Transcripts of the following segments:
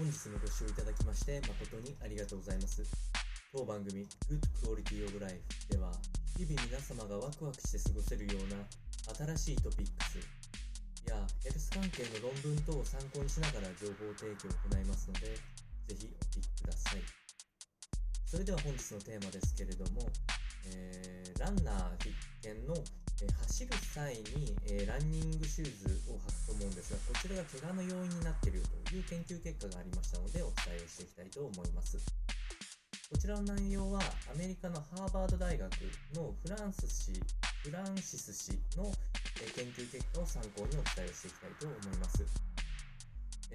本日もご視聴いただきまして誠にありがとうございます。当番組 Good Quality of Life では日々皆様がワクワクして過ごせるような新しいトピックスやヘルス関係の論文等を参考にしながら情報提供を行いますのでぜひお聞きください。それでは本日のテーマですけれども、えー、ランナー必見のえ走る際に、えランニングシューズを履くと思うんですが、こちらが怪我の要因になっているという研究結果がありましたので、お伝えをしていきたいと思います。こちらの内容は、アメリカのハーバード大学のフランス氏、フランシス氏のえ研究結果を参考にお伝えをしていきたいと思います。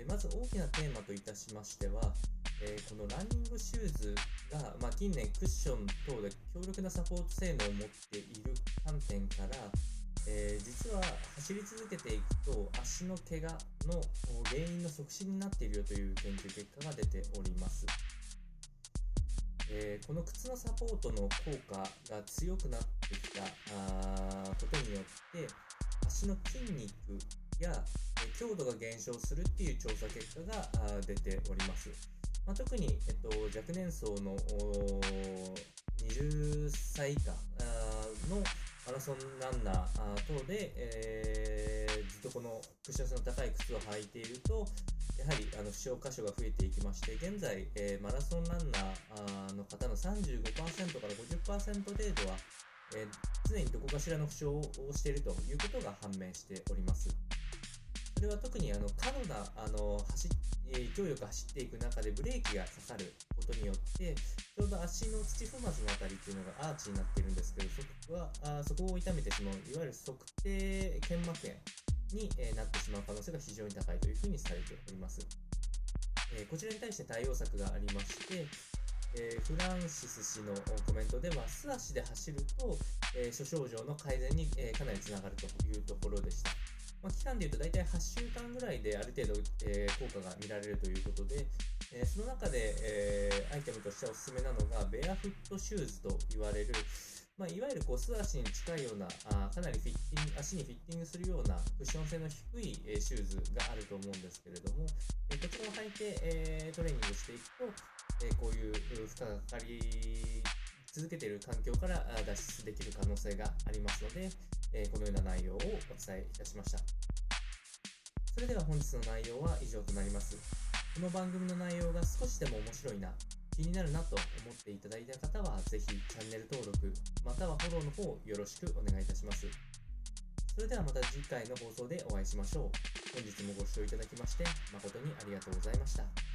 まず大きなテーマといたしましては、えー、このランニングシューズが、まあ、近年クッション等で強力なサポート性能を持っている観点から、えー、実は走り続けていくと足の怪我の原因の促進になっているよという研究結果が出ております。えー、この靴のサポートの効果が強くなってきたあことによって足の筋肉や強度が減少するっていう調査結果が出ております。まあ、特に、えっと、若年層の20歳以下のマラソンランナー等で、えー、ずっとこのクッション性の高い靴を履いていると、やはりあの負傷箇所が増えていきまして、現在、えー、マラソンランナーの方の35%から50%程度は、えー、常にどこかしらの負傷をしているということが判明しております。それは特にあの過度なあの走勢いよく走っていく中でブレーキがかかることによってちょうど足の土踏まずのあたりっていうのがアーチになっているんですけどそこはあそこを痛めてしまういわゆる測定腱膜炎に、えなってしまう可能性が非常に高いというふうにされております、えー、こちらに対して対応策がありましてえ、フランシス氏のコメントでは素足で走ると、え、諸症状の改善に、え、かなりつながるというところでした。まあ、期間でいうと大体8週間ぐらいである程度、えー、効果が見られるということで、えー、その中で、えー、アイテムとしておすすめなのがベアフットシューズと言われる、まあ、いわゆる素足に近いようなあかなりフィッティング足にフィッティングするようなクッション性の低い、えー、シューズがあると思うんですけれども、えー、こちらを履いて、えー、トレーニングしていくと、えー、こういう負荷がかかり続けている環境から脱出できる可能性がありますので、えこのような内容をお伝えいたしました。それでは本日の内容は以上となります。この番組の内容が少しでも面白いな、気になるなと思っていただいた方は、ぜひチャンネル登録、またはフォローの方よろしくお願いいたします。それではまた次回の放送でお会いしましょう。本日もご視聴いただきまして誠にありがとうございました。